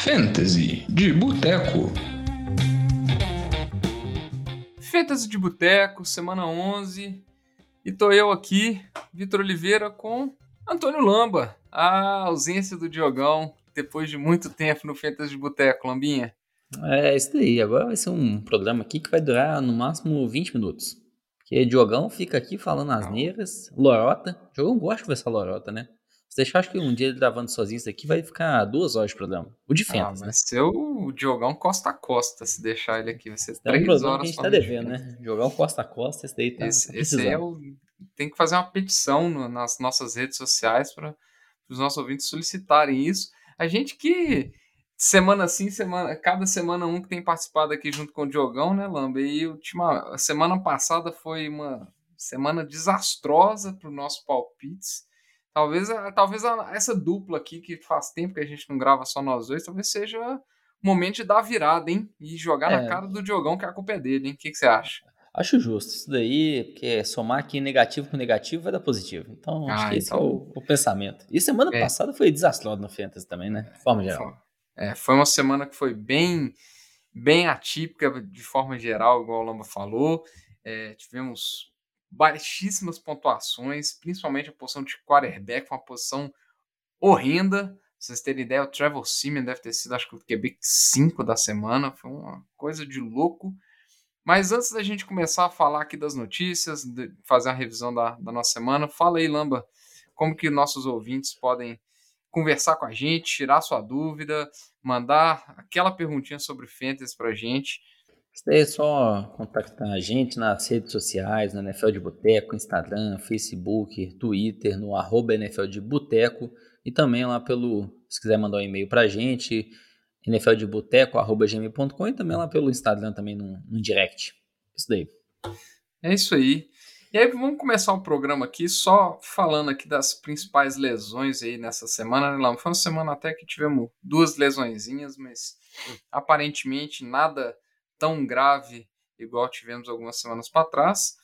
Fantasy de Boteco. Fantasy de Boteco, semana 11. E tô eu aqui, Vitor Oliveira, com Antônio Lamba. A ausência do Diogão, depois de muito tempo no Fantasy de Boteco, Lambinha. É isso daí. Agora vai ser um programa aqui que vai durar no máximo 20 minutos. Porque Diogão fica aqui falando asneiras, lorota. Diogão gosta de conversar lorota, né? Você deixar, acho que um dia ele gravando sozinho isso aqui vai ficar duas horas de programa. O de Fentas, ah, né? Ser o Diogão costa a costa, se deixar ele aqui. Vai ser É um três programa horas que a gente tá de devendo, Fentas. né? Diogão costa a costa, esse daí tá, Esse, tá esse é o. Tem que fazer uma petição no- nas nossas redes sociais para os nossos ouvintes solicitarem isso. A gente que semana sim, semana, cada semana um que tem participado aqui junto com o Diogão, né, Lamba? E última, a semana passada foi uma semana desastrosa para os nossos palpites. Talvez, talvez essa dupla aqui, que faz tempo que a gente não grava só nós dois, talvez seja o momento de dar a virada, hein? E jogar na É. cara do Diogão, que a culpa é dele, hein? O que, que você acha? Acho justo. Isso daí, porque somar aqui negativo com negativo vai dar positivo. Então, acho Ah, que esse então- é o, o pensamento. E semana É. passada foi desastrosa no Fantasy também, né? De forma geral. Foi, é, foi uma semana que foi bem, bem atípica de forma geral, igual o Lamba falou. É, tivemos baixíssimas pontuações, principalmente a posição de quarterback, uma posição horrenda. Pra vocês terem ideia, o Trevor Simeon deve ter sido, acho que o QB 5 da semana. Foi uma coisa de louco. Mas antes da gente começar a falar aqui das notícias, fazer a revisão da, da nossa semana, fala aí, Lamba, como que nossos ouvintes podem conversar com a gente, tirar sua dúvida, mandar aquela perguntinha sobre Fantasy pra gente. Isso daí é só contactar a gente nas redes sociais, no NFL de Boteco, Instagram, Facebook, Twitter, no arroba NFL de Boteco e também lá pelo, se quiser mandar um e-mail pra gente, nfldeboteco.gmail.com e também lá pelo Instagram também no, no direct. Isso daí. É isso aí. E aí vamos começar o programa aqui só falando aqui das principais lesões aí nessa semana, né? Foi uma semana até que tivemos duas lesõezinhas, mas aparentemente nada tão grave igual tivemos algumas semanas para trás.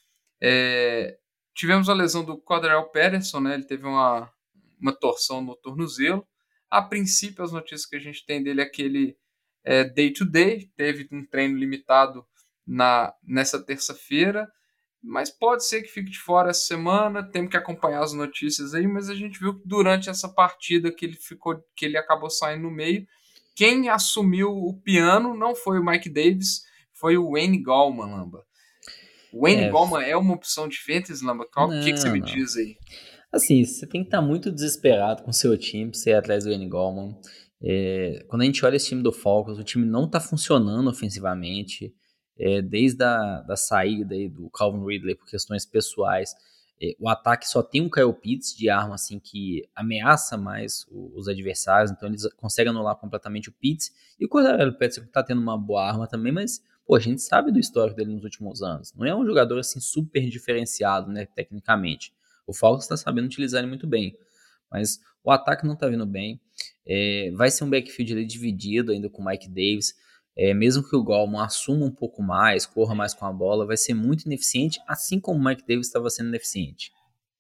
É, tivemos a lesão do Quadrell Patterson, né? Ele teve uma, uma torção no tornozelo. A princípio, as notícias que a gente tem dele é que ele é day to day, teve um treino limitado na, nessa terça-feira, mas pode ser que fique de fora essa semana. Temos que acompanhar as notícias aí, mas a gente viu que durante essa partida que ele ficou, que ele acabou saindo no meio, quem assumiu o piano não foi o Mike Davis, foi o Wayne Gallman, Lamba. O Wayne É. Gallman é uma opção de fantasy, Lamba? O que, que você me não. diz aí? Assim, você tem que estar muito desesperado com o seu time pra você ir atrás do Andy Goldman. É, quando a gente olha esse time do Falcons, o time não está funcionando ofensivamente. É, desde a da saída aí do Calvin Ridley por questões pessoais, é, o ataque só tem um Kyle Pitts de arma assim que ameaça mais o- os adversários, então eles conseguem anular completamente o Pitts. E o Cordell Patterson está tendo uma boa arma também, mas pô, a gente sabe do histórico dele nos últimos anos. Não é um jogador assim super diferenciado, né, tecnicamente. O Falcons está sabendo utilizar ele muito bem. Mas o ataque não está vindo bem. É, vai ser um backfield dividido ainda com o Mike Davis. É, mesmo que o Goldman assuma um pouco mais, corra mais com a bola, vai ser muito ineficiente, assim como o Mike Davis estava sendo ineficiente.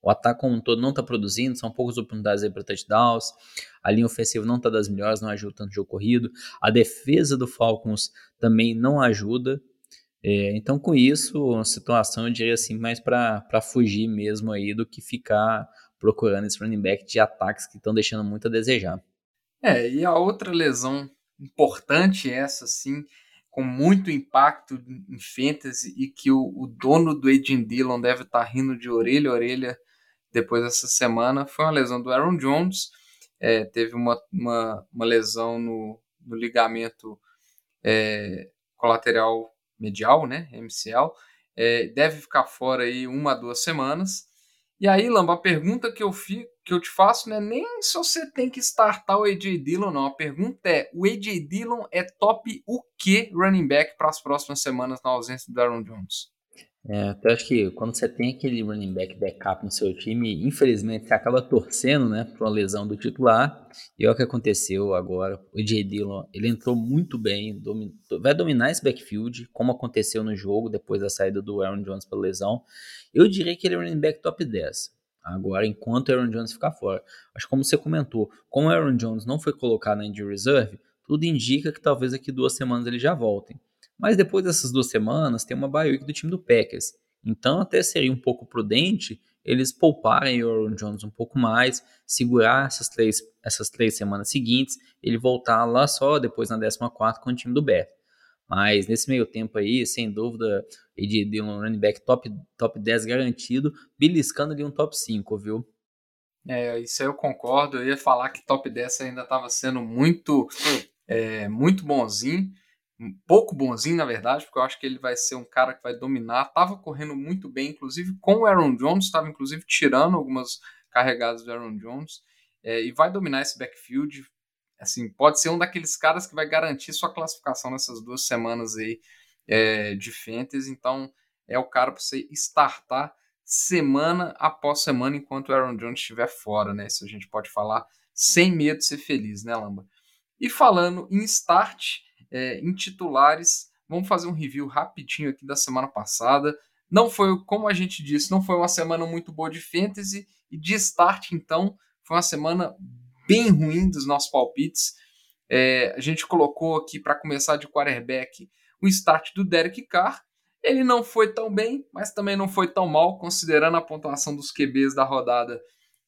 O ataque como um todo não está produzindo, são poucas oportunidades para touchdowns. A linha ofensiva não está das melhores, não ajuda tanto o jogo corrido. A defesa do Falcons também não ajuda. É, então, com isso, a situação eu diria assim, mais para fugir mesmo aí do que ficar procurando esse running back de ataques que estão deixando muito a desejar. É, e a outra lesão importante, essa sim, com muito impacto em fantasy e que o, o dono do Adrian Dillon deve estar rindo de orelha a orelha depois dessa semana, foi uma lesão do Aaron Jones. É, teve uma, uma, uma lesão no, no ligamento é, colateral medial, né, MCL. É, deve ficar fora aí uma a duas semanas. E aí, Lamba, a pergunta que eu, que eu te faço não é nem se você tem que startar o AJ Dillon, não. A pergunta é: o AJ Dillon é top o que running back para as próximas semanas na ausência do Aaron Jones? É, eu acho que quando você tem aquele running back backup no seu time, infelizmente você acaba torcendo, né, para uma lesão do titular. E é o que aconteceu agora. O AJ Dillon, ele entrou muito bem, domin... vai dominar esse backfield, como aconteceu no jogo depois da saída do Aaron Jones pela lesão. Eu diria que ele é running back top 10. Agora, enquanto o Aaron Jones ficar fora. Acho que como você comentou, como o Aaron Jones não foi colocado na injury reserve, tudo indica que talvez aqui duas semanas eles já voltem. Mas depois dessas duas semanas tem uma bye week do time do Packers. Então até seria um pouco prudente eles pouparem o Aaron Jones um pouco mais, segurar essas três, essas três semanas seguintes, ele voltar lá só depois na 14 com o time do Bears. Mas nesse meio tempo aí, sem dúvida, AJ Dillon, running back top, top 10 garantido, beliscando ali um top 5, viu? É, isso aí eu concordo. Eu ia falar que top 10 ainda estava sendo muito, é, muito bonzinho, um pouco bonzinho, na verdade, porque eu acho que ele vai ser um cara que vai dominar. Tava correndo muito bem, inclusive com o Aaron Jones, estava inclusive tirando algumas carregadas do Aaron Jones, é, e vai dominar esse backfield assim, pode ser um daqueles caras que vai garantir sua classificação nessas duas semanas aí é, de Fantasy. Então, é o cara para você startar semana após semana enquanto o Aaron Jones estiver fora, né? Isso a gente pode falar sem medo de ser feliz, né, Lamba? E falando em start, é, em titulares, vamos fazer um review rapidinho aqui da semana passada. Não foi, como a gente disse, não foi uma semana muito boa de fantasy e de start, então, foi uma semana bem ruim dos nossos palpites. É, a gente colocou aqui para começar de quarterback o start do Derek Carr. Ele não foi tão bem, mas também não foi tão mal, considerando a pontuação dos QBs da rodada.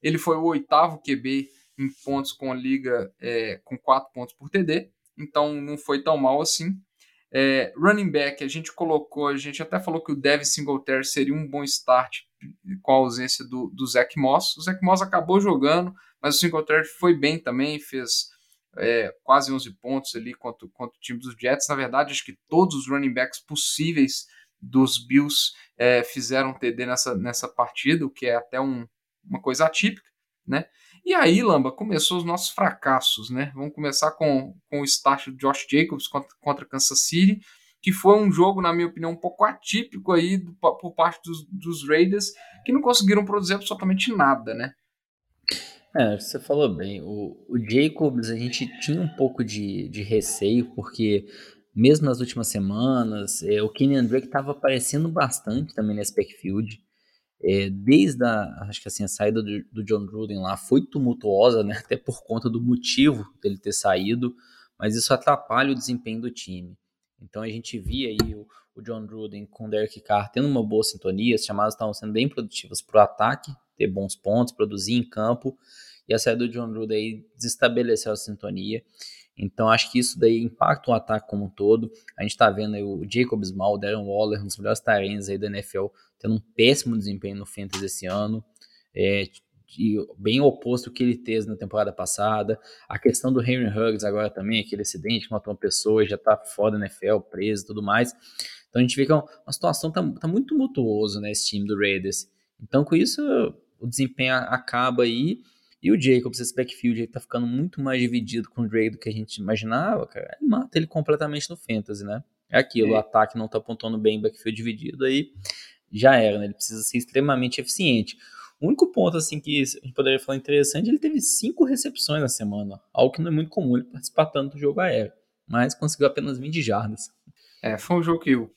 Ele foi o oitavo QB em pontos com liga é, com quatro pontos por TD, então não foi tão mal assim. É, running back, a gente colocou, a gente até falou que o Devin Singletary seria um bom start com a ausência do, do Zach Moss. O Zach Moss acabou jogando, mas o Singletary foi bem também, fez é, quase 11 pontos ali contra, contra o time dos Jets. Na verdade, acho que todos os running backs possíveis dos Bills é, fizeram TD nessa, nessa partida, o que é até um, uma coisa atípica, né? E aí, Lamba, começou os nossos fracassos, né? Vamos começar com, com o do Josh Jacobs contra, contra Kansas City, que foi um jogo, na minha opinião, um pouco atípico aí do, por parte dos, dos Raiders, que não conseguiram produzir absolutamente nada, né? É, você falou bem. O, o Jacobs, a gente tinha um pouco de, de receio, porque mesmo nas últimas semanas, é, o Kenyan Drake estava aparecendo bastante também nesse backfield. É, desde a, acho que assim, a saída do, do, John Gruden lá foi tumultuosa, né? até por conta do motivo dele ter saído, mas isso atrapalha o desempenho do time. Então a gente via aí o, o John Gruden com o Derek Carr tendo uma boa sintonia, as chamadas estavam sendo bem produtivas para o ataque, ter bons pontos, produzir em campo. E a saída do John Gruden aí desestabeleceu a sintonia. Então acho que isso daí impacta o ataque como um todo. A gente está vendo o Jacob Small, o Darren Waller, um dos melhores talentos aí da NFL, tendo um péssimo desempenho no Fantasy esse ano. É, bem oposto ao que ele teve na temporada passada. A questão do Henry Huggs agora também, aquele acidente que matou uma pessoa, já tá fora da NFL, preso e tudo mais. Então a gente vê que é uma situação tá, tá muito tumultuosa, né, esse time do Raiders. Então com isso o desempenho acaba aí. E o Jacobs, esse backfield, ele tá ficando muito mais dividido com o Drake do que a gente imaginava, cara. Ele mata ele completamente no fantasy, né? É aquilo, é. o ataque não tá apontando bem backfield dividido, aí já era, né? Ele precisa ser extremamente eficiente. O único ponto, assim, que a gente poderia falar interessante, ele teve cinco recepções na semana, algo que não é muito comum ele participar tanto do jogo aéreo, mas conseguiu apenas 20 jardas. É, foi um jogo que o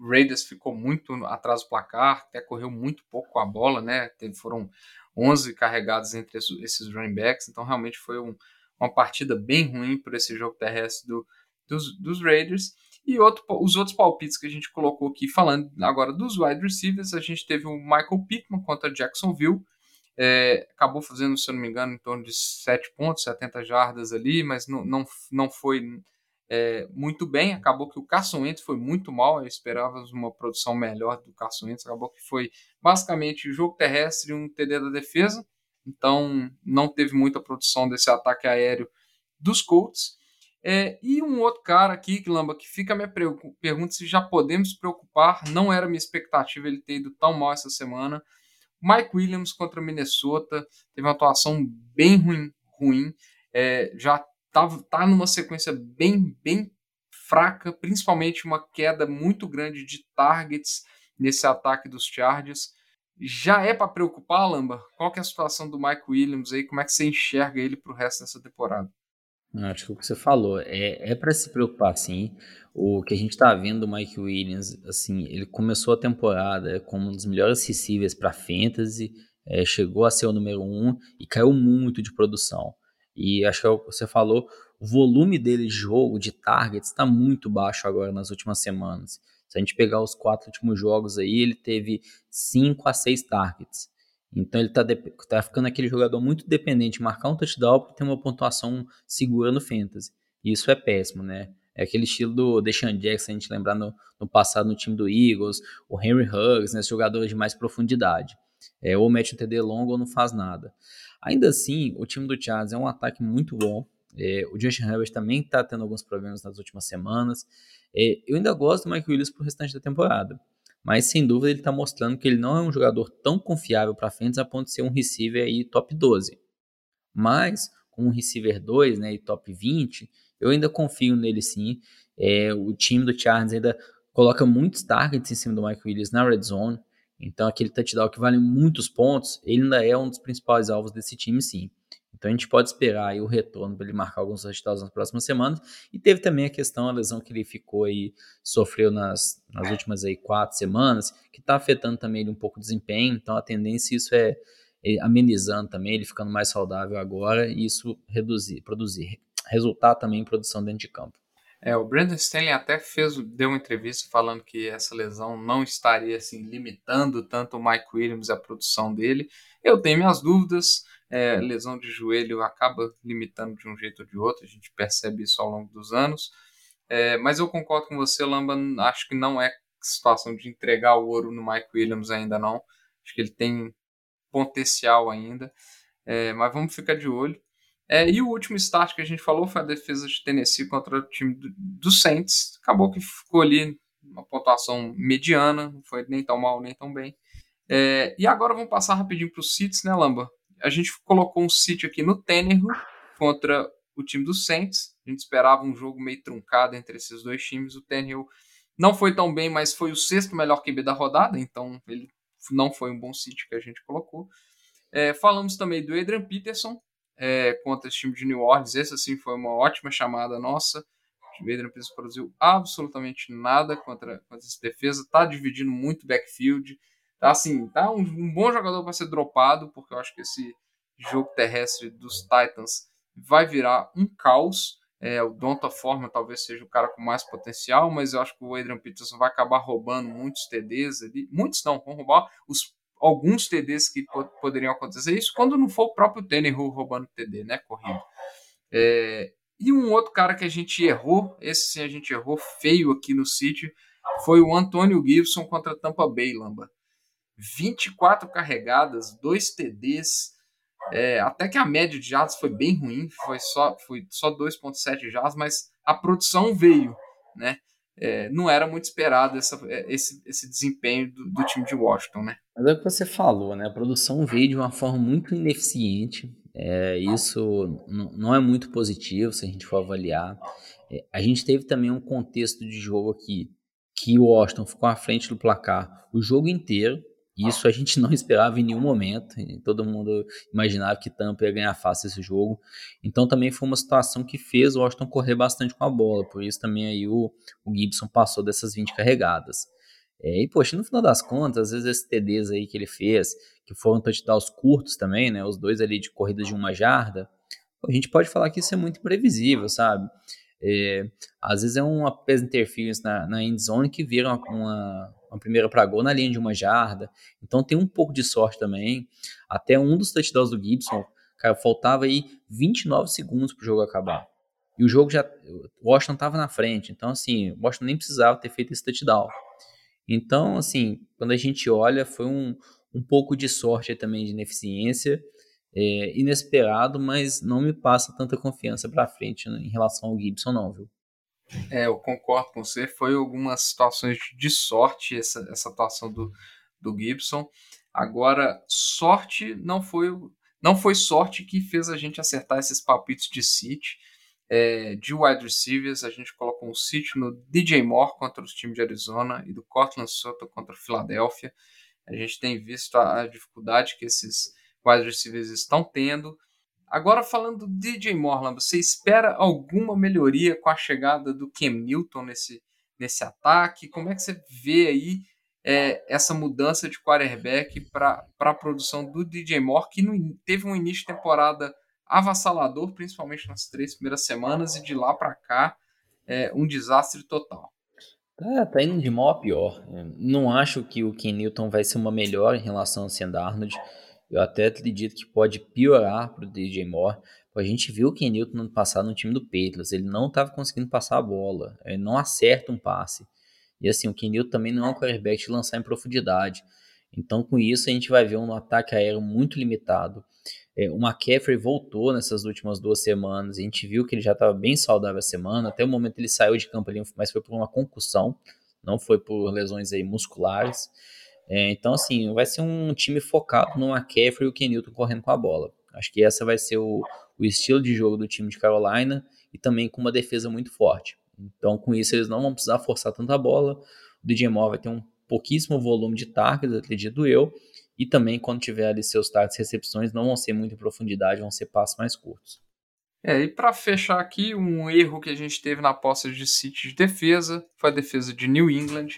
Raiders ficou muito atrás do placar, até correu muito pouco com a bola, né? Foram 11 carregados entre esses running backs, então realmente foi um, uma partida bem ruim por esse jogo terrestre do, dos, dos Raiders. E outro, os outros palpites que a gente colocou aqui, falando agora dos wide receivers, a gente teve o Michael Pittman contra Jacksonville, é, acabou fazendo, se eu não me engano, em torno de 7 pontos, 70 jardas ali, mas não, não, não foi é, muito bem. Acabou que o Carson Wentz foi muito mal. Eu esperava uma produção melhor do Carson Wentz. Acabou que foi basicamente jogo terrestre e um TD da defesa. Então não teve muita produção desse ataque aéreo dos Colts. É, e um outro cara aqui, que Lamba, que fica a minha pergunta se já podemos preocupar. Não era minha expectativa ele ter ido tão mal essa semana. Mike Williams contra Minnesota teve uma atuação bem ruim, ruim. É, já tá, tá numa sequência bem, bem fraca, principalmente uma queda muito grande de targets nesse ataque dos Chargers. Já é para preocupar, Lamba? Qual que é a situação do Mike Williams aí? Como é que você enxerga ele para o resto dessa temporada? Acho que o que você falou é, é para se preocupar, sim. O que a gente está vendo do Mike Williams, assim, ele começou a temporada como um dos melhores receivers para fantasy, é, chegou a ser o número um e caiu muito de produção. E acho que você falou, o volume dele de jogo, de targets, está muito baixo agora nas últimas semanas. Se a gente pegar os quatro últimos jogos aí, ele teve 5 a 6 targets. Então ele está tá ficando aquele jogador muito dependente de marcar um touchdown para ter uma pontuação segura no fantasy. E isso é péssimo, né? É aquele estilo do Deshaun Jackson, a gente lembrar no, no passado no time do Eagles, o Henry Huggs, né, jogadores de mais profundidade. É, ou mete um TD longo ou não faz nada. Ainda assim, o time do Chargers é um ataque muito bom. É, o Justin Herbert também está tendo alguns problemas nas últimas semanas. É, eu ainda gosto do Mike Williams para o restante da temporada. Mas sem dúvida ele está mostrando que ele não é um jogador tão confiável para frente a ponto de ser um receiver aí top 12. Mas com um receiver 2 né, e top 20, eu ainda confio nele sim. É, o time do Chargers ainda coloca muitos targets em cima do Mike Williams na red zone. Então, aquele touchdown que vale muitos pontos, ele ainda é um dos principais alvos desse time, sim. Então, a gente pode esperar aí o retorno para ele marcar alguns touchdowns nas próximas semanas. E teve também a questão, a lesão que ele ficou aí, sofreu nas, nas últimas aí quatro semanas, que está afetando também ele um pouco o desempenho. Então, a tendência isso é, é amenizando também, ele ficando mais saudável agora, e isso reduzir, produzir, resultar também em produção dentro de campo. É, o Brandon Stanley até fez, deu uma entrevista falando que essa lesão não estaria assim limitando tanto o Mike Williams e a produção dele. Eu tenho minhas dúvidas. É, lesão de joelho acaba limitando de um jeito ou de outro, a gente percebe isso ao longo dos anos. É, mas eu concordo com você, Lamba. Acho que não é situação de entregar o ouro no Mike Williams ainda não. Acho que ele tem potencial ainda. É, mas vamos ficar de olho. É, e o último start que a gente falou foi a defesa de Tennessee contra o time do, do Saints. Acabou que ficou ali uma pontuação mediana, não foi nem tão mal nem tão bem. É, e agora vamos passar rapidinho para os Seats, né, Lamba? A gente colocou um sítio aqui no Tannehill contra o time do Saints. A gente esperava um jogo meio truncado entre esses dois times. O Tannehill não foi tão bem, mas foi o sexto melhor QB da rodada, então ele não foi um bom sítio que a gente colocou. É, falamos também do Adrian Peterson, é, contra esse time de New Orleans. Essa sim foi uma ótima chamada nossa. O Adrian Peterson produziu absolutamente nada contra, contra essa defesa. Tá dividindo muito backfield. Tá assim, tá um, um bom jogador para ser dropado, porque eu acho que esse jogo terrestre dos Titans vai virar um caos. É, o Donta Forma talvez seja o cara com mais potencial, mas eu acho que o Adrian Peterson vai acabar roubando muitos TDs ali. Muitos não, vão roubar os alguns TDs que poderiam acontecer isso, quando não for o próprio Tannehill roubando TD, né, corrido. É, e um outro cara que a gente errou, esse sim a gente errou feio aqui no sítio, foi o Antônio Gibson contra Tampa Bay, Lamba. 24 carregadas, 2 TDs, é, até que a média de jardas foi bem ruim, foi só, foi só 2.7 jardas, mas a produção veio, né? É, não era muito esperado essa, é, esse, esse desempenho do, do, time de Washington, né? Mas é o que você falou, né? A produção veio de uma forma muito ineficiente. É, isso não é muito positivo se a gente for avaliar. É, a gente teve também um contexto de jogo aqui que o Washington ficou à frente do placar o jogo inteiro. Isso a gente não esperava em nenhum momento. Todo mundo imaginava que Tampa ia ganhar fácil esse jogo. Então também foi uma situação que fez o Washington correr bastante com a bola. Por isso também aí o, o Gibson passou dessas 20 carregadas. É, e, poxa, no final das contas, às vezes esses TDs aí que ele fez, que foram touchdowns curtos também, né? Os dois ali de corridas de uma jarda, a gente pode falar que isso é muito previsível, sabe? É, às vezes é uma pass interference na, na end zone que vira uma, uma, uma primeira para gol na linha de uma jarda. Então tem um pouco de sorte também. Até um dos touchdowns do Gibson, cara, faltava aí 29 segundos para o jogo acabar. E o jogo já. O Washington estava na frente. Então, assim, o Washington nem precisava ter feito esse touchdown. Então, assim, quando a gente olha, foi um, um pouco de sorte também de ineficiência. É, inesperado, mas não me passa tanta confiança para frente né, em relação ao Gibson, não, viu? É, eu concordo com você. Foi algumas situações de sorte essa, essa atuação do, do Gibson. Agora, sorte não foi não foi sorte que fez a gente acertar esses palpites de City. É, de wide receivers, a gente colocou um sítio no DJ Moore contra os times de Arizona e do Cortland Sutton contra o Philadelphia. A gente tem visto a, a dificuldade que esses wide receivers estão tendo. Agora falando do DJ Morland, você espera alguma melhoria com a chegada do Cam Newton nesse, nesse ataque? Como é que você vê aí é, essa mudança de quarterback para a produção do DJ Moore, que no, teve um início de temporada avassalador, principalmente nas três primeiras semanas, e de lá para cá, é um desastre total. Tá, tá indo de mal a pior. Não acho que o Ken Newton vai ser uma melhor em relação ao Sam. Eu até acredito que pode piorar para o DJ Moore. A gente viu o Ken Newton no ano passado no time do Patriots. Ele não estava conseguindo passar a bola. Ele não acerta um passe. E assim, o Ken Newton também não é um quarterback de lançar em profundidade. Então, com isso, a gente vai ver um ataque aéreo muito limitado. É, o McCaffrey voltou nessas últimas duas semanas. A gente viu que ele já estava bem saudável a semana. Até o momento ele saiu de campo ali, mas foi por uma concussão, não foi por lesões aí musculares. É, então, assim, vai ser um time focado no McCaffrey e o Kenilton correndo com a bola. Acho que essa vai ser o, o estilo de jogo do time de Carolina e também com uma defesa muito forte. Então, com isso, eles não vão precisar forçar tanta bola. O DJ Moore vai ter um pouquíssimo volume de targets, acredito eu. E também, quando tiver ali seus targets recepções, não vão ser muito em profundidade, vão ser passos mais curtos. É, e para fechar aqui, um erro que a gente teve na aposta de City de defesa foi a defesa de New England.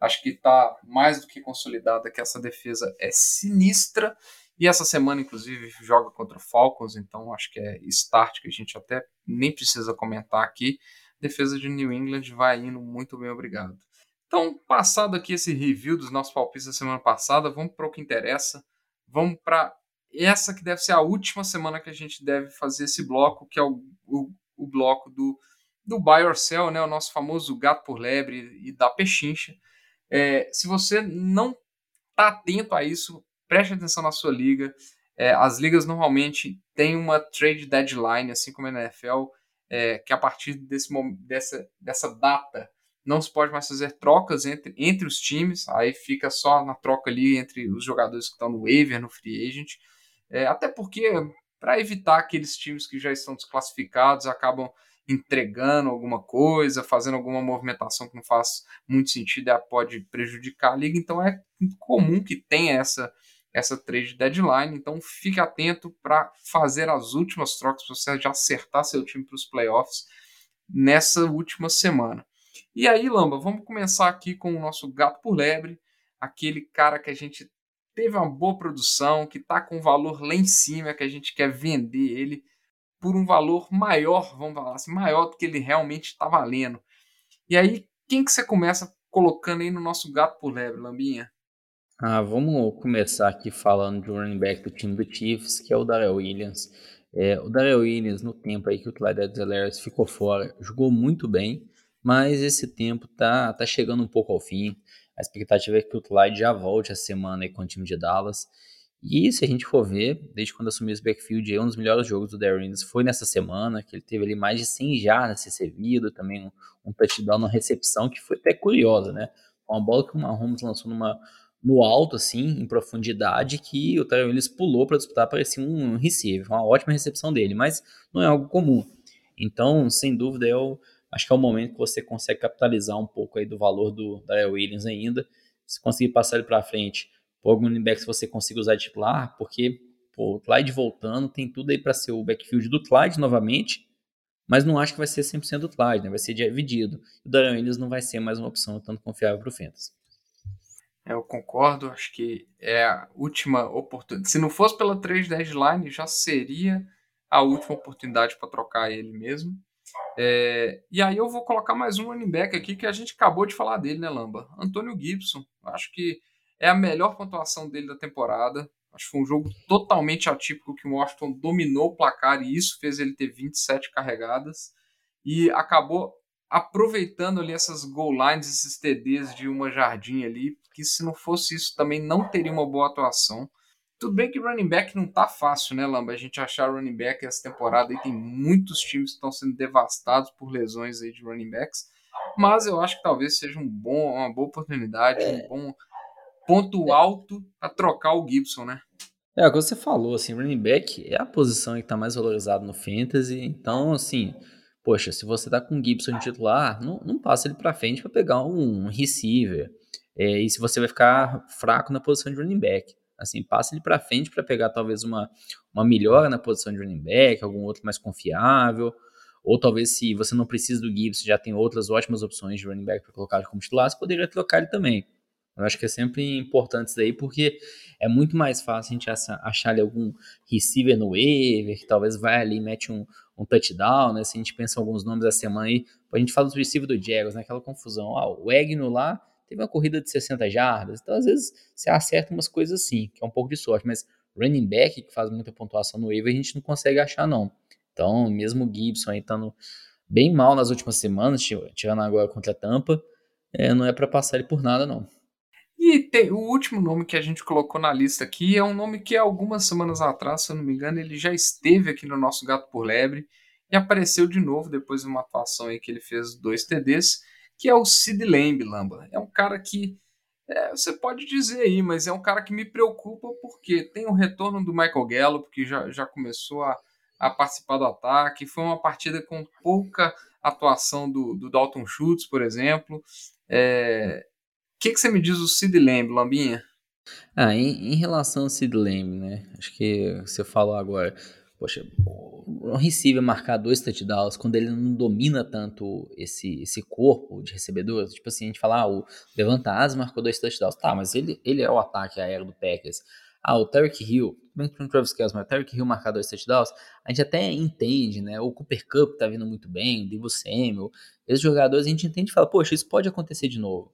Acho que está mais do que consolidada que essa defesa é sinistra. E essa semana, inclusive, joga contra o Falcons, então acho que é start que a gente até nem precisa comentar aqui. Defesa de New England vai indo muito bem, obrigado. Então, passado aqui esse review dos nossos palpites da semana passada, vamos para o que interessa. Vamos para essa que deve ser a última semana que a gente deve fazer esse bloco, que é o, o, o bloco do, do Buy or Sell, né? o nosso famoso gato por lebre e da pechincha. É, se você não está atento a isso, preste atenção na sua liga. É, as ligas normalmente têm uma trade deadline, assim como a NFL, é, que a partir desse, dessa, dessa data não se pode mais fazer trocas entre, entre os times, aí fica só na troca ali entre os jogadores que estão no waiver, no free agent, é, até porque para evitar aqueles times que já estão desclassificados acabam entregando alguma coisa, fazendo alguma movimentação que não faz muito sentido e pode prejudicar a liga, então é comum que tenha essa essa trade deadline, então fique atento para fazer as últimas trocas para você já acertar seu time para os playoffs nessa última semana. E aí, Lamba, vamos começar aqui com o nosso gato por lebre, aquele cara que a gente teve uma boa produção, que está com valor lá em cima, que a gente quer vender ele por um valor maior, vamos falar assim, maior do que ele realmente está valendo. E aí, quem que você começa colocando aí no nosso gato por lebre, Lambinha? Ah, vamos começar aqui falando de um running back do time do Chiefs, que é o Darrell Williams. É, o Darrell Williams, no tempo aí que o Clyde Edwards ficou fora, jogou muito bem, mas esse tempo tá, tá chegando um pouco ao fim. A expectativa é que o Clyde já volte a semana aí com o time de Dallas. E se a gente for ver, desde quando assumiu esse backfield, um dos melhores jogos do Darren foi nessa semana, que ele teve ali mais de 100 jardas recebido, também um, um touchdown na recepção, que foi até curiosa, né? Uma bola que o Mahomes lançou numa, no alto, assim, em profundidade, que o Darren Williams pulou para disputar, parecia um receiver, uma ótima recepção dele, mas não é algo comum. Então, sem dúvida, é o acho que é o momento que você consegue capitalizar um pouco aí do valor do Darrell Williams ainda, se conseguir passar ele para frente por algum running back que você consiga usar titular, porque pô, o Clyde voltando tem tudo aí para ser o backfield do Clyde novamente, mas não acho que vai ser 100% do Clyde, né? vai ser dividido. O Darrell Williams não vai ser mais uma opção tanto confiável para o Fantasy. É, eu concordo, acho que é a última oportunidade. Se não fosse pela 3 deadline, já seria a última oportunidade para trocar ele mesmo. É, e aí eu vou colocar mais um running back aqui que a gente acabou de falar dele, né, Lamba? Antônio Gibson. Acho que é a melhor pontuação dele da temporada. Acho que foi um jogo totalmente atípico que o Washington dominou o placar e isso fez ele ter 27 carregadas. E acabou aproveitando ali essas goal lines, esses TDs de uma jardim ali, que se não fosse isso também não teria uma boa atuação. Tudo bem que running back não tá fácil, né, Lamba? A gente achar running back essa temporada e tem muitos times que estão sendo devastados por lesões aí de running backs. Mas eu acho que talvez seja um bom, uma boa oportunidade, um bom ponto alto a trocar o Gibson, né? É, o que você falou, assim, running back é a posição que está mais valorizada no fantasy, então, assim, poxa, se você tá com o Gibson titular, não, não passa ele para frente para pegar um receiver, é, e se você vai ficar fraco na posição de running back. Assim, passa ele para frente para pegar talvez uma, uma melhora na posição de running back, algum outro mais confiável, ou talvez se você não precisa do Gibbs, já tem outras ótimas opções de running back para colocar como titular, você poderia trocar ele também. Eu acho que é sempre importante isso daí, porque é muito mais fácil a gente achar ali algum receiver no waiver, que talvez vai ali e mete um, um touchdown, né? Se a gente pensa em alguns nomes da semana aí, a gente fala do receiver do Jaguars, naquela né? confusão. Ah, o Egno lá teve uma corrida de 60 jardas, então às vezes você acerta umas coisas assim, que é um pouco de sorte, mas running back que faz muita pontuação no waiver a gente não consegue achar não. Então, mesmo o Gibson aí estando bem mal nas últimas semanas, tirando agora contra a Tampa, é, não é para passar ele por nada, não. E tem, o último nome que a gente colocou na lista aqui é um nome que algumas semanas atrás, se eu não me engano, ele já esteve aqui no nosso Gato por Lebre e apareceu de novo depois de uma atuação aí que ele fez dois TDs, que é o Sid Lamb, Lamba. É um cara que é, você pode dizer aí, mas é um cara que me preocupa porque tem o retorno do Michael Gallup, que já, já começou a a participar do ataque. Foi uma partida com pouca atuação do, do Dalton Schultz, por exemplo. É... que, que você me diz do Sid Lamb, Lambinha? Ah, em, em, relação ao Sid Lamb, né? Acho que você falou agora. Poxa, um receiver marcar dois touchdowns quando ele não domina tanto esse, esse corpo de recebedores. Tipo assim, a gente fala, ah, o Levanta marcou dois touchdowns. Tá, mas ele, ele é o ataque aéreo do Packers. Ah, o Tarek Hill, bem que o Travis Kelce, mas o Tarek Hill marcar dois touchdowns, a gente até entende, né? O Cooper Cup tá vindo muito bem, o Devo Samuel, esses jogadores a gente entende e fala, poxa, isso pode acontecer de novo.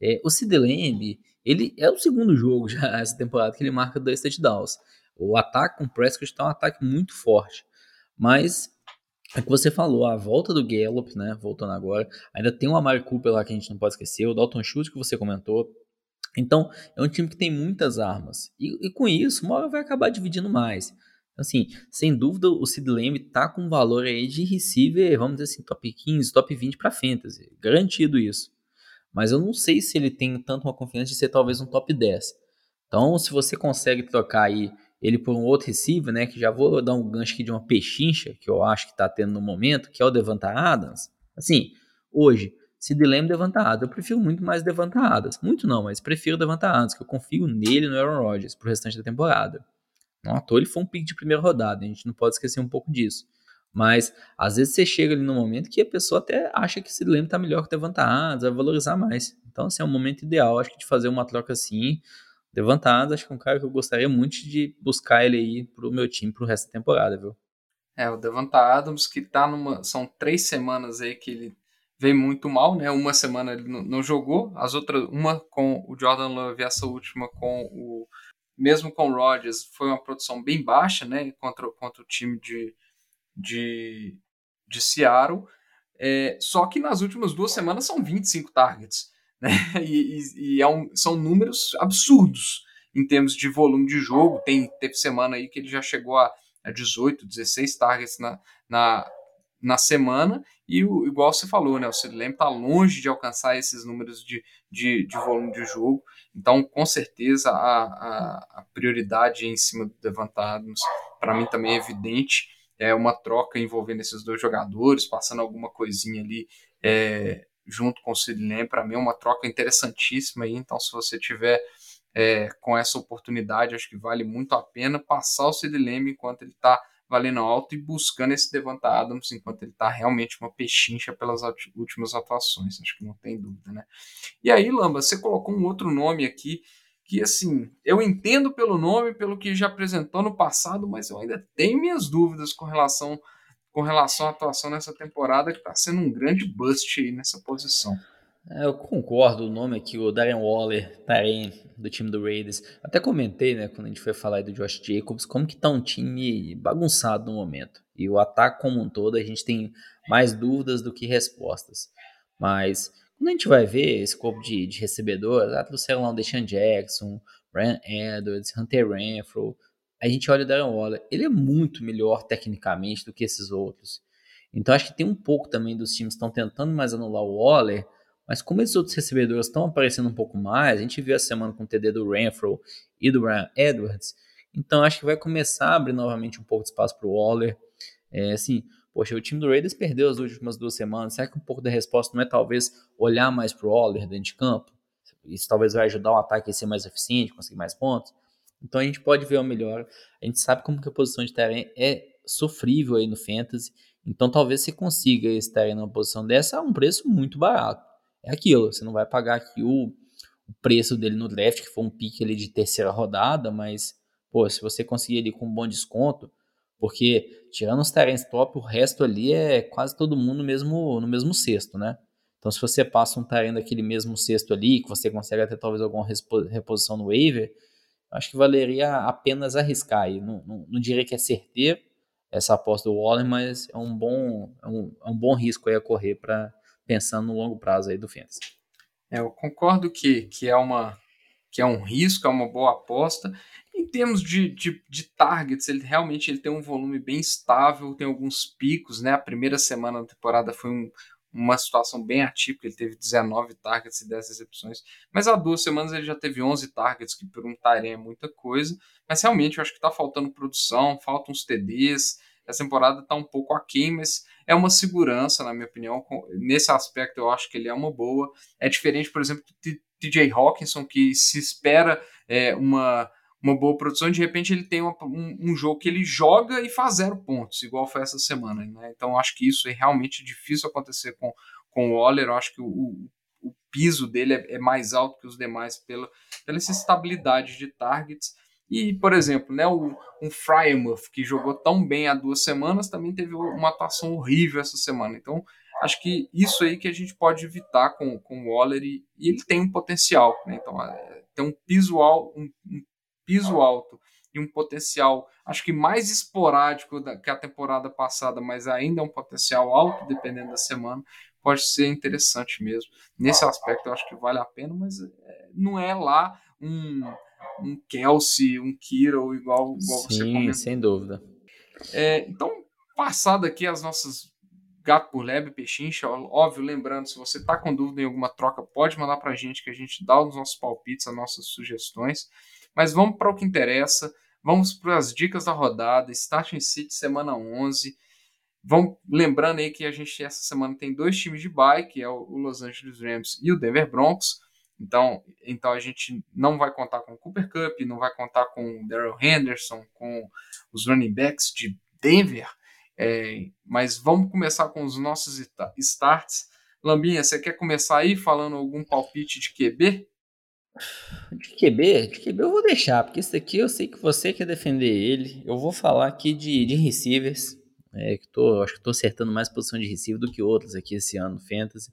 É, o Sid Lamb, ele é o segundo jogo já essa temporada que ele marca dois touchdowns. O ataque com o Prescott tá um ataque muito forte, mas é que você falou, a volta do Gallup, né, voltando agora, ainda tem o Amari Cooper lá que a gente não pode esquecer, o Dalton Schultz que você comentou, então, é um time que tem muitas armas. E, e com isso, uma hora vai acabar dividindo mais. Assim, sem dúvida, o Sid Lamb tá com valor aí de receiver, vamos dizer assim, top 15, top 20 para fantasy. Garantido isso. Mas eu não sei se ele tem tanto uma confiança de ser talvez um top 10. Então, se você consegue trocar aí ele por um outro receiver, né, que já vou dar um gancho aqui de uma pechincha, que eu acho que tá tendo no momento, que é o Devonta Adams. Assim, hoje, se Lamb levantar Eu prefiro muito mais levantar Muito não, mas prefiro levantar que eu confio nele no Aaron Rodgers pro restante da temporada. Não à toa ele foi um pick de primeira rodada, a gente não pode esquecer um pouco disso. Mas às vezes você chega ali no momento que a pessoa até acha que esse Lamb tá melhor que levantar vai valorizar mais. Então, assim, é um momento ideal, acho que de fazer uma troca assim. Levantar acho que é um cara que eu gostaria muito de buscar ele aí pro meu time pro resto da temporada, viu? É, o Devonta Adams que tá numa. São três semanas aí que ele veio muito mal, né? Uma semana ele não jogou, as outras, uma com o Jordan Love e essa última com o mesmo com o Rodgers, foi uma produção bem baixa, né? Contra, contra o time de, de, de Seattle. É, só que nas últimas duas semanas são 25 targets, né? E, e, e é um, são números absurdos em termos de volume de jogo. Tem, teve semana aí que ele já chegou a, a 18, 16 targets na, na, na semana, e o, igual você falou, né, o Sid Lamb está longe de alcançar esses números de, de, de, volume de jogo, então com certeza a, a, a prioridade em cima do Devontados, para mim também é evidente, é uma troca envolvendo esses dois jogadores, passando alguma coisinha ali é, junto com o Sid Lamb, para mim é uma troca interessantíssima, aí, então se você tiver é, com essa oportunidade, acho que vale muito a pena passar o Sid Lamb enquanto ele está valendo alto e buscando esse Devonta Adams enquanto ele está realmente uma pechincha pelas últimas atuações, acho que não tem dúvida, né? E aí, Lamba, você colocou um outro nome aqui que, assim, eu entendo pelo nome, pelo que já apresentou no passado, mas eu ainda tenho minhas dúvidas com relação, com relação à atuação nessa temporada, que está sendo um grande bust aí nessa posição. É, eu concordo, o nome aqui, o Darren Waller, Taren, do time do Raiders. Até comentei, né, quando a gente foi falar do Josh Jacobs, como que tá um time bagunçado no momento. E o ataque como um todo, a gente tem mais dúvidas do que respostas. Mas, quando a gente vai ver esse corpo de, de recebedores, ah, trouxeram lá o Deshaun Jackson, Brian Edwards, Hunter Renfro, a gente olha o Darren Waller, ele é muito melhor tecnicamente do que esses outros. Então acho que tem um pouco também dos times que estão tentando mais anular o Waller, mas como esses outros recebedores estão aparecendo um pouco mais, a gente viu a semana com o TD do Renfro e do Brian Edwards, então acho que vai começar a abrir novamente um pouco de espaço para o Waller. É, assim, poxa, o time do Raiders perdeu as últimas duas semanas. Será que um pouco da resposta não é talvez olhar mais para o Waller dentro de campo? Isso talvez vai ajudar o ataque a ser mais eficiente, conseguir mais pontos. Então a gente pode ver o melhor. A gente sabe como que a posição de terreno é sofrível aí no Fantasy. Então talvez você consiga estar numa posição dessa a um preço muito barato é aquilo, você não vai pagar aqui o, o preço dele no draft, que foi um pique ali de terceira rodada, mas, pô, se você conseguir ali com um bom desconto, porque tirando os Terence top, o resto ali é quase todo mundo no mesmo, no mesmo cesto, né? Então, se você passa um Tyrant daquele mesmo cesto ali, que você consegue até talvez alguma reposição no waiver, acho que valeria apenas arriscar. aí. não, não, não diria que é certeiro essa aposta do Waller, mas é um bom, é um, é um bom risco aí a correr para pensando no longo prazo aí do Fantasy. É, eu concordo que, que, é uma, que é um risco, é uma boa aposta. Em termos de, de, de, targets, ele realmente ele tem um volume bem estável, tem alguns picos, né? A primeira semana da temporada foi um, uma situação bem atípica, ele teve 19 targets e 10 recepções, mas há duas semanas ele já teve 11 targets, que por um Tyrene é muita coisa, mas realmente eu acho que está faltando produção, faltam uns TDs, essa temporada está um pouco aquém, mas é uma segurança, na minha opinião, nesse aspecto eu acho que ele é uma boa, é diferente, por exemplo, do TJ Hawkinson, que se espera é, uma uma boa produção, de repente ele tem uma, um, um, jogo que ele joga e faz zero pontos, igual foi essa semana. Né? Então acho que isso é realmente difícil acontecer com, com o Waller. Eu acho que o, o, piso dele é, é, mais alto que os demais pela, pela essa estabilidade de targets. E, por exemplo, né, o, um Frymouth, que jogou tão bem há duas semanas, também teve uma atuação horrível essa semana. Então, acho que isso aí que a gente pode evitar com, com o Waller e, e ele tem um potencial. Né? Então, é, tem um piso, um, um piso alto e um potencial, acho que mais esporádico da, que a temporada passada, mas ainda é um potencial alto, dependendo da semana, pode ser interessante mesmo. Nesse aspecto, eu acho que vale a pena, mas é, não é lá um, um Kelsey, um Kiro, igual, igual Sim, você comentou. sem dúvida. É, então, passado aqui as nossas gato por lebre, pechincha, óbvio, lembrando, se você está com dúvida em alguma troca, pode mandar para a gente, que a gente dá os nossos palpites, as nossas sugestões. Mas vamos para o que interessa. Vamos para as dicas da rodada. Starting City semana 11. Vamos lembrando aí que a gente essa semana tem dois times de bye, que é o Los Angeles Rams e o Denver Broncos. Então, então a gente não vai contar com o Cooper Cup, não vai contar com o Daryl Henderson, com os running backs de Denver. É, mas vamos começar com os nossos starts. Lambinha, você quer começar aí falando algum palpite de QB? De QB, de QB eu vou deixar, porque esse daqui eu sei que você quer defender ele. Eu vou falar aqui de, de receivers. É, que tô, acho que estou acertando mais posição de receiver do que outros aqui esse ano no Fantasy.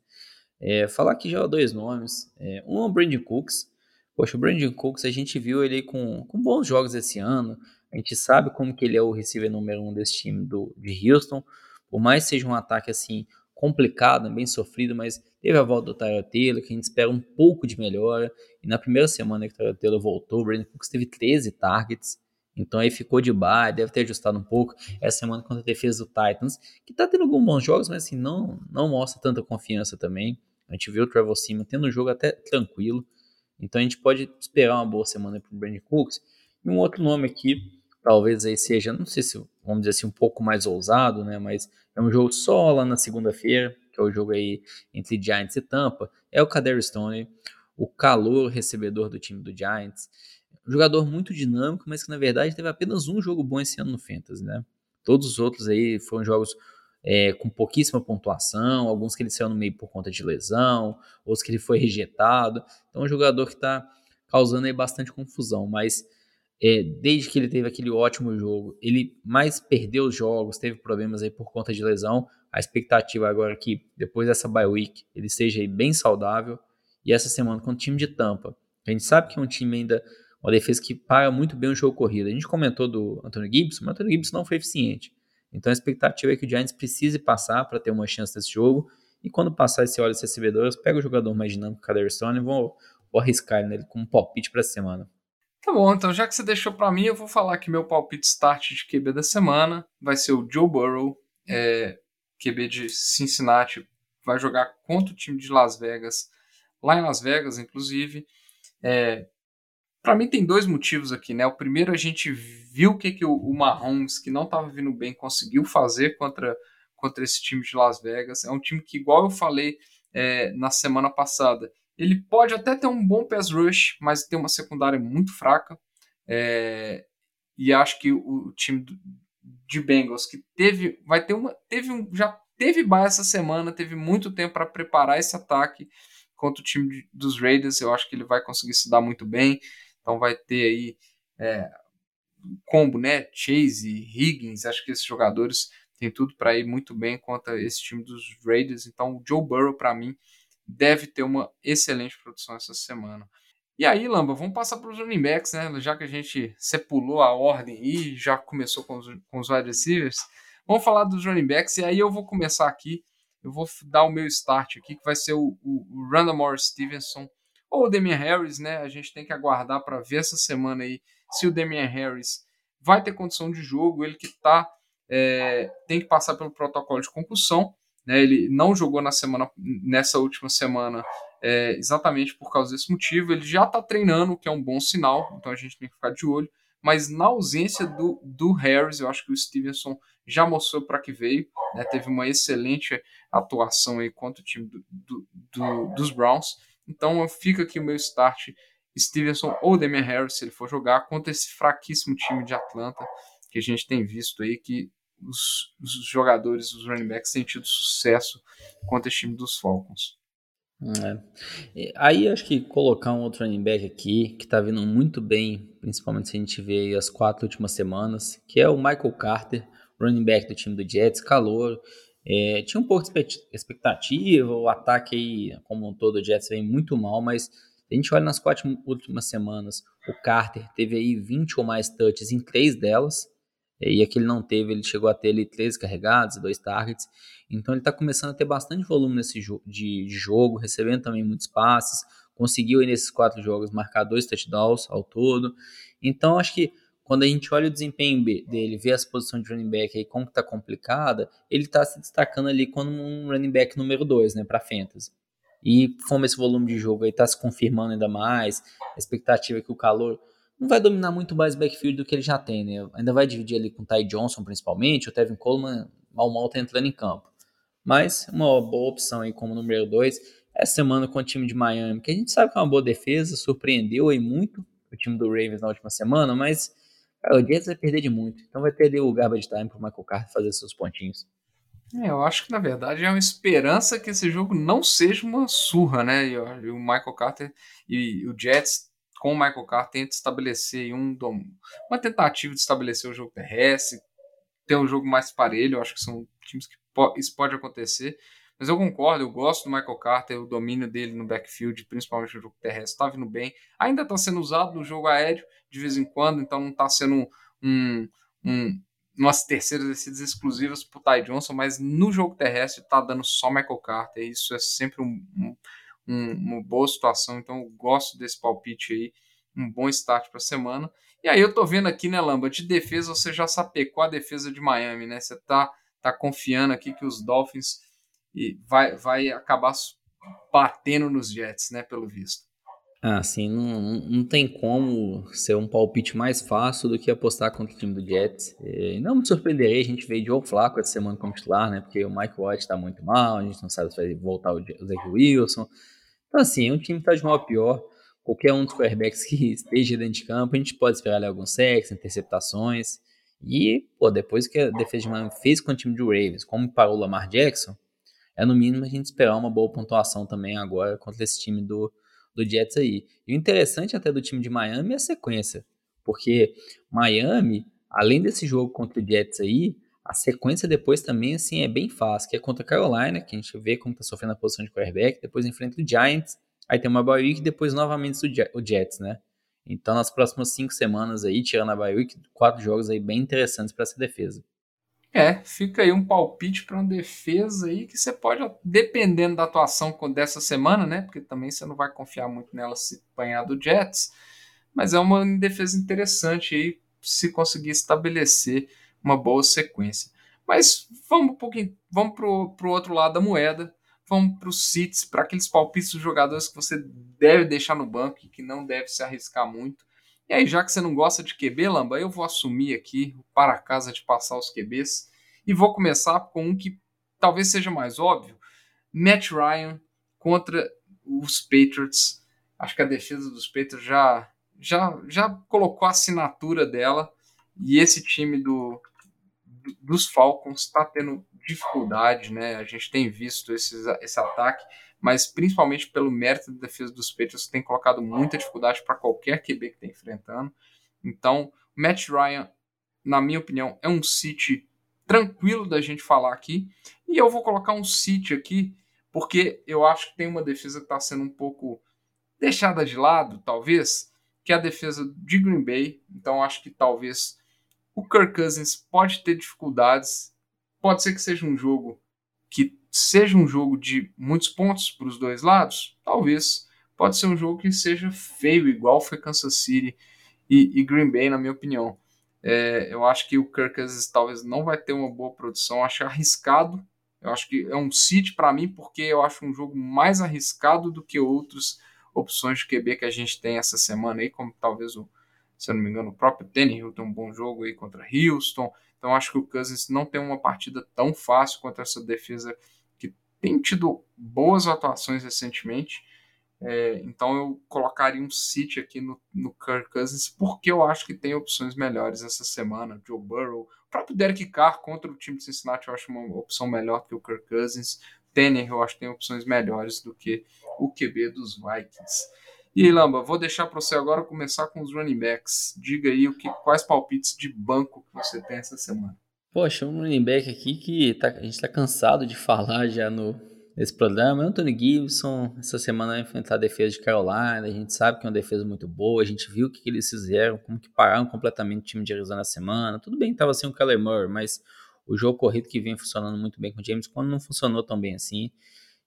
É, falar aqui já dois nomes. É, um é o Brandon Cooks. Poxa, o Brandon Cooks, a gente viu ele com, com bons jogos esse ano. A gente sabe como que ele é o receiver número um desse time do, de Houston. Por mais que seja um ataque assim complicado, bem sofrido, mas teve a volta do Tyler Taylor, que a gente espera um pouco de melhora. E na primeira semana que o Tyler Taylor voltou, o Brandon Cooks teve 13 targets. Então aí ficou de bar, deve ter ajustado um pouco. Essa semana contra a defesa do Titans, que tá tendo alguns bons jogos, mas assim, não, não mostra tanta confiança também. A gente viu o Trevor Simmons tendo um jogo até tranquilo. Então a gente pode esperar uma boa semana para o Brandon Cooks. E um outro nome aqui, talvez aí seja, não sei se vamos dizer assim, um pouco mais ousado, né? Mas é um jogo só lá na segunda-feira, que é o jogo aí entre Giants e Tampa. É o Kader Stone, o calor recebedor do time do Giants. Um jogador muito dinâmico, mas que na verdade teve apenas um jogo bom esse ano no Fantasy, né? Todos os outros aí foram jogos é, com pouquíssima pontuação, alguns que ele saiu no meio por conta de lesão, outros que ele foi rejeitado. Então é um jogador que está causando aí bastante confusão, mas é, desde que ele teve aquele ótimo jogo, ele mais perdeu os jogos, teve problemas aí por conta de lesão. A expectativa agora é que depois dessa bye week ele esteja aí bem saudável. E essa semana com o time de Tampa, a gente sabe que é um time ainda, uma defesa que para muito bem o jogo corrido. A gente comentou do Antônio Gibson, mas o Antônio Gibson não foi eficiente. Então a expectativa é que o Giants precise passar para ter uma chance nesse jogo. E quando passar esse olho recebedores, pega o jogador mais dinâmico, Kader Stone, e vou, vou arriscar nele como palpite para essa semana. Tá bom, então já que você deixou para mim, eu vou falar que meu palpite start de QB da semana vai ser o Joe Burrow, é, QB de Cincinnati, vai jogar contra o time de Las Vegas, lá em Las Vegas, inclusive. É, para mim tem dois motivos aqui, né? O primeiro a gente viu o que, que o, o Mahomes, que não estava vindo bem, conseguiu fazer contra, contra esse time de Las Vegas. É um time que, igual eu falei é, na semana passada, ele pode até ter um bom pass rush, mas tem uma secundária muito fraca. É, e acho que o, time do, de Bengals que teve, vai ter uma, teve um, já teve bye essa semana, teve muito tempo para preparar esse ataque. contra o time de, dos Raiders, eu acho que ele vai conseguir se dar muito bem. Então vai ter aí é, combo, né? Chase, Higgins, acho que esses jogadores têm tudo para ir muito bem contra esse time dos Raiders. Então o Joe Burrow, para mim, deve ter uma excelente produção essa semana. E aí, Lamba, vamos passar para os running backs, né? Já que a gente sepulou a ordem e já começou com os, com os wide receivers, vamos falar dos running backs. E aí eu vou começar aqui, eu vou dar o meu start aqui, que vai ser o, o, o Randall Stevenson ou o Damian Harris, né? A gente tem que aguardar para ver essa semana aí se o Damian Harris vai ter condição de jogo, ele que tá é, tem que passar pelo protocolo de concussão, né? Ele não jogou na semana nessa última semana é, exatamente por causa desse motivo. Ele já está treinando, o que é um bom sinal, então a gente tem que ficar de olho. Mas na ausência do, do Harris, eu acho que o Stevenson já mostrou para que veio. Né? Teve uma excelente atuação aí contra o time do, do, do, dos Browns. Então fica aqui o meu start Stevenson ou Damian Harris, se ele for jogar, contra esse fraquíssimo time de Atlanta, que a gente tem visto aí que os, os jogadores, os running backs, têm tido sucesso contra esse time dos Falcons. É. Aí acho que colocar um outro running back aqui, que tá vindo muito bem, principalmente se a gente vê as quatro últimas semanas, que é o Michael Carter, running back do time do Jets, calor. É, tinha um pouco de expectativa, o ataque aí, como um todo, o Jets vem muito mal, mas a gente olha nas quatro últimas semanas, o Carter teve aí 20 ou mais touches em três delas, e aqui ele não teve, ele chegou a ter ali 13 carregados, dois targets. Então ele está começando a ter bastante volume nesse jo de, de, jogo, recebendo também muitos passes. Conseguiu aí nesses quatro jogos marcar dois touchdowns ao todo. Então acho que quando a gente olha o desempenho dele, vê as posições de running back aí, como está complicada, ele está se destacando ali como um running back número 2, né, para fantasy. E como esse volume de jogo aí está se confirmando ainda mais, a expectativa é que o calor não vai dominar muito mais backfield do que ele já tem, né? Ainda vai dividir ali com o Ty Johnson principalmente, o Tevin Coleman mal mal tá entrando em campo. Mas uma boa opção aí como número 2, essa semana com o time de Miami, que a gente sabe que é uma boa defesa, surpreendeu aí muito o time do Ravens na última semana, mas cara, o Jets vai perder de muito. Então vai ter ali o garbage time pro Michael Carter fazer seus pontinhos. É, eu acho que na verdade é uma esperança que esse jogo não seja uma surra, né? E, o Michael Carter e o Jets com o Michael Carter tenta estabelecer um uma tentativa de estabelecer o jogo terrestre, ter um jogo mais parelho. Eu acho que são times que isso pode acontecer. Mas eu concordo, eu gosto do Michael Carter, o domínio dele no backfield, principalmente no jogo terrestre, está vindo bem. Ainda está sendo usado no jogo aéreo de vez em quando, então não está sendo um, um, umas terceiras descidas exclusivas para o Ty Johnson, mas no jogo terrestre está dando só Michael Carter. Isso é sempre um, um um, uma boa situação, então eu gosto desse palpite aí, um bom start para a semana. E aí eu tô vendo aqui, né, Lamba, de defesa você já sapecou a defesa de Miami, né? Você tá, tá confiando aqui que os Dolphins vai, vai acabar batendo nos Jets, né, pelo visto. Ah, sim, não, não tem como ser um palpite mais fácil do que apostar contra o time do Jets. E não me surpreenderei, a gente de Joe Flaco essa semana como titular, né? Porque o Mike White está muito mal, a gente não sabe se vai voltar o Zach Wilson. Então, assim, um time está de mal a pior. Qualquer um dos quarterbacks que esteja dentro de campo, a gente pode esperar ali alguns sacks, interceptações. E, pô, depois que a defesa de Miami fez com o time do Ravens, como parou o Lamar Jackson, é no mínimo a gente esperar uma boa pontuação também agora contra esse time do, do Jets aí. E o interessante até do time de Miami é a sequência. Porque Miami, além desse jogo contra o Jets aí, a sequência depois também, assim, é bem fácil, que é contra a Carolina, que a gente vê como tá sofrendo a posição de quarterback, depois enfrenta o Giants, aí tem uma bye week, depois novamente o Jets, né? Então, nas próximas cinco semanas aí, tirando a bye quatro jogos aí bem interessantes para essa defesa. É, fica aí um palpite para uma defesa aí que você pode, dependendo da atuação dessa semana, né? Porque também você não vai confiar muito nela se apanhar do Jets, mas é uma defesa interessante aí se conseguir estabelecer uma boa sequência. Mas vamos um pouquinho, vamos pro, pro outro lado da moeda, vamos para os seats, para aqueles palpites dos jogadores que você deve deixar no banco e que não deve se arriscar muito. E aí, já que você não gosta de QB, Lamba, eu vou assumir aqui para casa de passar os QBs e vou começar com um que talvez seja mais óbvio: Matt Ryan contra os Patriots. Acho que a defesa dos Patriots já já já colocou a assinatura dela e esse time do dos Falcons está tendo dificuldade, né? A gente tem visto esses, esse ataque, mas principalmente pelo mérito da defesa dos Patriots, que tem colocado muita dificuldade para qualquer QB que está enfrentando. Então, Matt Ryan, na minha opinião, é um City tranquilo da gente falar aqui. E eu vou colocar um City aqui, porque eu acho que tem uma defesa que está sendo um pouco deixada de lado, talvez, que é a defesa de Green Bay. Então, acho que talvez o Kirk Cousins pode ter dificuldades. Pode ser que seja um jogo que seja um jogo de muitos pontos para os dois lados, talvez. Pode ser um jogo que seja feio, igual foi Kansas City e, e Green Bay, na minha opinião. É, eu acho que o Kirk Cousins talvez não vai ter uma boa produção. acho arriscado. Eu acho que é um City para mim, porque eu acho um jogo mais arriscado do que outras opções de QB que a gente tem essa semana aí, como talvez o, se eu não me engano, o próprio Tannehill tem um bom jogo aí contra Houston. Então acho que o Cousins não tem uma partida tão fácil contra essa defesa que tem tido boas atuações recentemente. É, então eu colocaria um City aqui no, no Kirk Cousins, porque eu acho que tem opções melhores essa semana. Joe Burrow, o próprio Derek Carr contra o time de Cincinnati eu acho uma opção melhor que o Kirk Cousins. Tanner eu acho que tem opções melhores do que o QB dos Vikings. E aí, Lamba, vou deixar para você agora começar com os running backs. Diga aí o que, quais palpites de banco que você tem essa semana. Poxa, um running back aqui que tá, a gente está cansado de falar já no, nesse programa. Anthony Gibson, essa semana vai enfrentar a defesa de Carolina. A gente sabe que é uma defesa muito boa. A gente viu o que, que eles fizeram, como que pararam completamente o time de Arizona na semana. Tudo bem que estava sem o Keller Murray, mas o jogo corrido que vem funcionando muito bem com o James, quando não funcionou tão bem assim.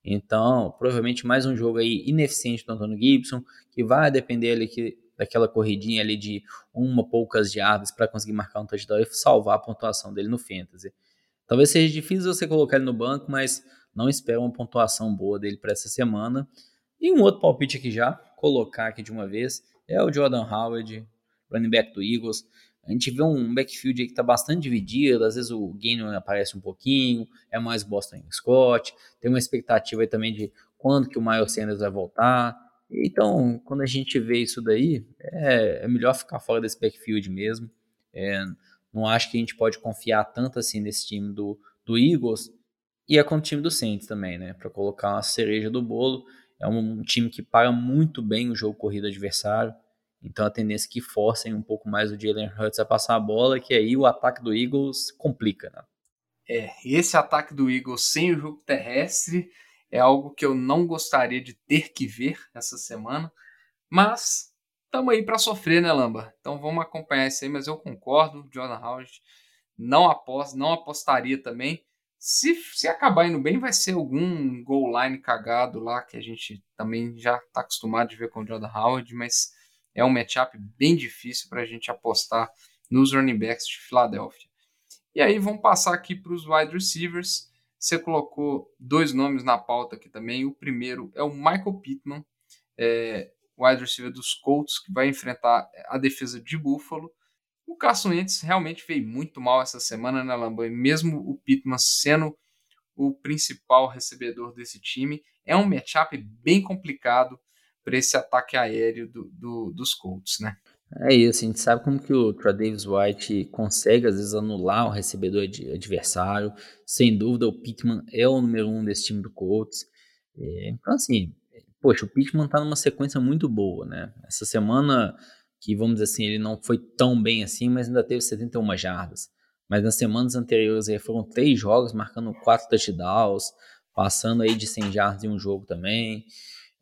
Então, provavelmente mais um jogo aí ineficiente do Antônio Gibson, que vai depender ali que, daquela corridinha ali de uma poucas jardas para conseguir marcar um touchdown e salvar a pontuação dele no fantasy. Talvez seja difícil você colocar ele no banco, mas não espero uma pontuação boa dele para essa semana. E um outro palpite aqui já, colocar aqui de uma vez, é o Jordan Howard, running back do Eagles. A gente vê um backfield que está bastante dividido, às vezes o Gainwell aparece um pouquinho, é mais Boston Scott, tem uma expectativa aí também de quando que o Miles Sanders vai voltar. Então, quando a gente vê isso daí, é, é melhor ficar fora desse backfield mesmo. É, não acho que a gente pode confiar tanto assim nesse time do, do Eagles e é com o time do Saints também, né? Para colocar uma cereja do bolo. É um time que para muito bem o jogo corrido adversário. Então a tendência é que forcem um pouco mais o Jalen Hurts a passar a bola, que aí o ataque do Eagles complica, né? É, esse ataque do Eagles sem o jogo terrestre é algo que eu não gostaria de ter que ver essa semana, mas estamos aí para sofrer, né, Lamba? Então vamos acompanhar isso aí, mas eu concordo, Jordan Howard não aposto, não apostaria também. Se, se acabar indo bem, vai ser algum goal line cagado lá, que a gente também já está acostumado de ver com o Jordan Howard, mas é um matchup bem difícil para a gente apostar nos running backs de Filadélfia. E aí vamos passar aqui para os wide receivers. Você colocou dois nomes na pauta aqui também. O primeiro é o Michael Pittman, é, wide receiver dos Colts, que vai enfrentar a defesa de Buffalo. O Carson Wentz realmente veio muito mal essa semana na né, Lambeau, mesmo o Pittman sendo o principal recebedor desse time. É um matchup bem complicado para esse ataque aéreo do, do, dos Colts, né? É isso, a gente sabe como que o Davis White consegue às vezes anular o recebedor adversário. Sem dúvida, o Pittman é o número um desse time do Colts. É, então, assim, poxa, o Pittman tá numa sequência muito boa, né? Essa semana, que vamos dizer assim, ele não foi tão bem assim, mas ainda teve 71 jardas. Mas nas semanas anteriores aí foram três jogos, marcando quatro touchdowns, passando aí de 100 jardas em um jogo também.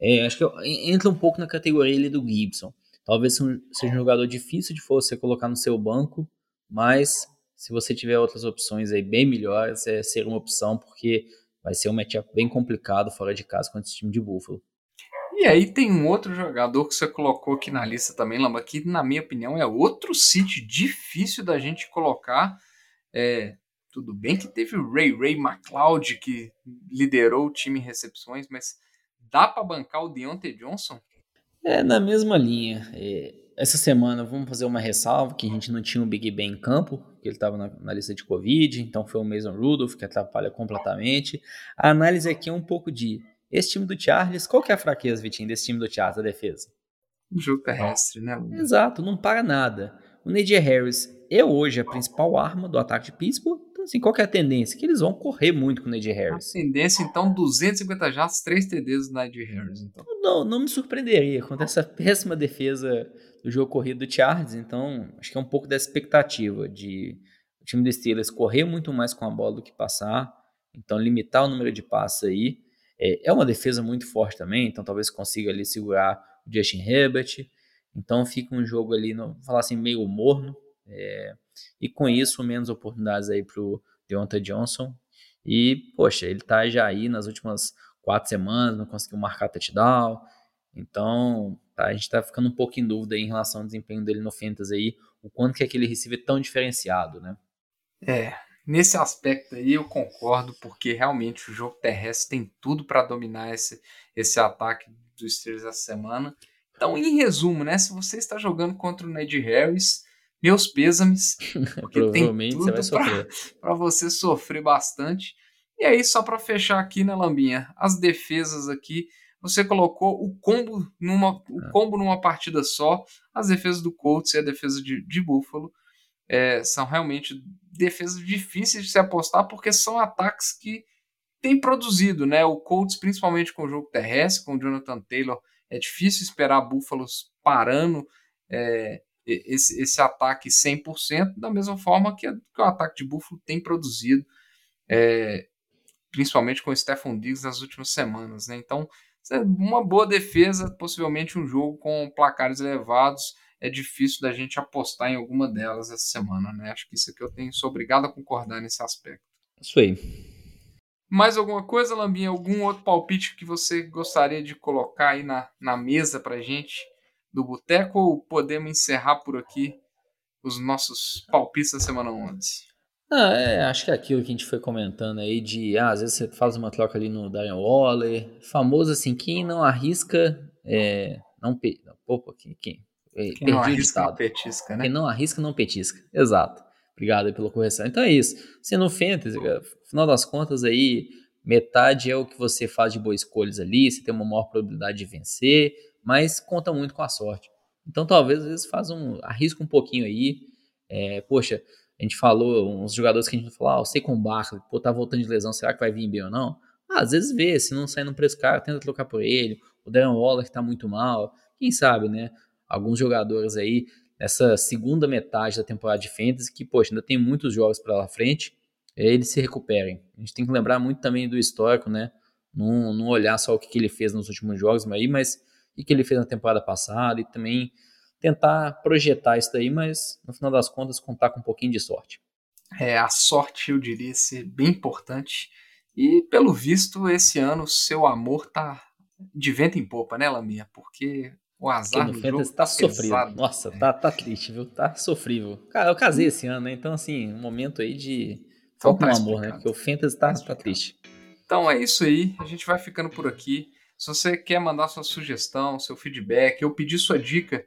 É, acho que entra um pouco na categoria ali do Gibson. Talvez seja um jogador difícil de você colocar no seu banco, mas se você tiver outras opções aí bem melhores, é ser uma opção, porque vai ser um matchup bem complicado fora de casa contra esse time de Buffalo. E aí tem um outro jogador que você colocou aqui na lista também, Lamba, que na minha opinião é outro City difícil da gente colocar. É, tudo bem que teve o Ray Ray McLeod que liderou o time em recepções, mas Dá para bancar o Deontay Johnson? É na mesma linha. É, essa semana vamos fazer uma ressalva que a gente não tinha o Big Ben em campo, que ele estava na, na, lista de Covid, então foi o Mason Rudolph que atrapalha completamente. A análise aqui é um pouco de esse time do Charles, qual que é a fraqueza, Vitinho, desse time do Charles, da defesa? O jogo terrestre, né? Exato, não para nada. O Najee Harris é hoje a principal arma do ataque de Pittsburgh, assim, qual que é a tendência? Que eles vão correr muito com o Najee Harris. A tendência, então, 250 jardas, 3 TDs do Najee Harris. Então. Não, não me surpreenderia contra essa péssima defesa do jogo corrido do Chargers. Então, acho que é um pouco dessa expectativa de o time do Steelers correr muito mais com a bola do que passar. Então, limitar o número de passes aí. É, é uma defesa muito forte também, então talvez consiga ali segurar o Justin Herbert. Então, fica um jogo ali, no, vou falar assim, meio morno. É, e com isso, menos oportunidades aí para o Deontay Johnson. E, poxa, ele tá já aí nas últimas quatro semanas, não conseguiu marcar touchdown. Então, tá, a gente tá ficando um pouco em dúvida em relação ao desempenho dele no Fantasy aí, o quanto que aquele receiver tão diferenciado, né? É, nesse aspecto aí eu concordo, porque realmente o jogo terrestre tem tudo para dominar esse, esse ataque dos Steelers essa semana. Então, em resumo, né, se você está jogando contra o Ned Harris, meus pêsames, porque tem tudo. Para você sofrer bastante. E aí, só para fechar aqui, né, Lambinha? As defesas aqui, você colocou o combo numa, o é. combo numa partida só. As defesas do Colts e a defesa de, de Buffalo é, são realmente defesas difíceis de se apostar, porque são ataques que têm produzido, né? O Colts, principalmente com o jogo terrestre, com o Jonathan Taylor, é difícil esperar Búfalos parando. É, esse, esse ataque 100%, da mesma forma que, que o ataque de Buffalo tem produzido, é, principalmente com o Stephon Diggs nas últimas semanas. Né? Então, é uma boa defesa, possivelmente um jogo com placares elevados, é difícil da gente apostar em alguma delas essa semana. Né? Acho que isso aqui eu tenho, sou obrigado a concordar nesse aspecto. Isso aí. Mais alguma coisa, Lambinha? Algum outro palpite que você gostaria de colocar aí na, na mesa para gente? Do Boteco ou podemos encerrar por aqui os nossos palpites da semana 11? Ah, é, acho que é aquilo que a gente foi comentando aí de, ah, às vezes você faz uma troca ali no Darren Waller, famoso assim, quem não arrisca, é, não, pe... opa, quem, quem, é, quem não arrisca não petisca, né? Quem não arrisca não petisca, exato. Obrigado pela correção. Então é isso. Se no Fantasy, final das contas aí, metade é o que você faz de boas escolhas ali, você tem uma maior probabilidade de vencer, mas conta muito com a sorte. Então talvez às vezes faz um. arrisca um pouquinho aí. É, poxa, a gente falou, uns jogadores que a gente falou, ah, o Seikon Barkley, pô, tá voltando de lesão, será que vai vir bem ou não? Ah, às vezes vê, se não sair no preço caro, tenta trocar por ele. O Darren Waller que tá muito mal. Quem sabe, né? Alguns jogadores aí nessa segunda metade da temporada de Fantasy que, poxa, ainda tem muitos jogos lá frente, eles se recuperem. A gente tem que lembrar muito também do histórico, né? Não, olhar só o que, que ele fez nos últimos jogos, aí, mas e que ele fez na temporada passada e também tentar projetar isso daí, mas no final das contas contar com um pouquinho de sorte. É, a sorte eu diria ser bem importante e pelo visto esse ano seu amor tá de vento em popa, né, Lamia? Porque o azar no jogo tá, tá sofrido. Nossa, é. tá, tá triste, viu? Tá sofrível. Cara, eu casei esse ano, né? Então, assim, um momento aí de foco no amor, né? Porque o Fantasy tá, tá triste. Então é isso aí. A gente vai ficando por aqui. Se você quer mandar sua sugestão, seu feedback, ou pedir sua dica,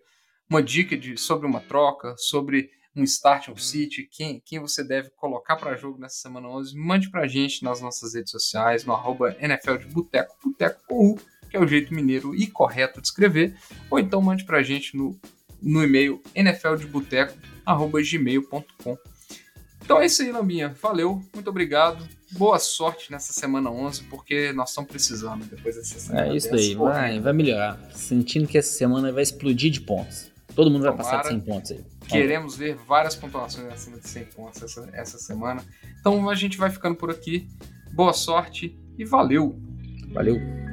uma dica de, sobre uma troca, sobre um start um city, quem, quem você deve colocar para jogo nessa semana 11, mande para a gente nas nossas redes sociais, no arroba NFL de Boteco, Boteco com U, que é o jeito mineiro e correto de escrever, ou então mande para a gente no, no e-mail nfldeboteco.gmail.com. Então é isso aí, Lambinha. Valeu, muito obrigado boa sorte nessa semana 11, porque nós estamos precisando depois dessa semana. É isso daí, vai, vai melhorar. Sentindo que essa semana vai explodir de pontos. Todo mundo Tomara, vai passar de 100 pontos aí. Queremos ver várias pontuações acima de 100 pontos essa, essa semana. Então a gente vai ficando por aqui. Boa sorte e valeu! Valeu!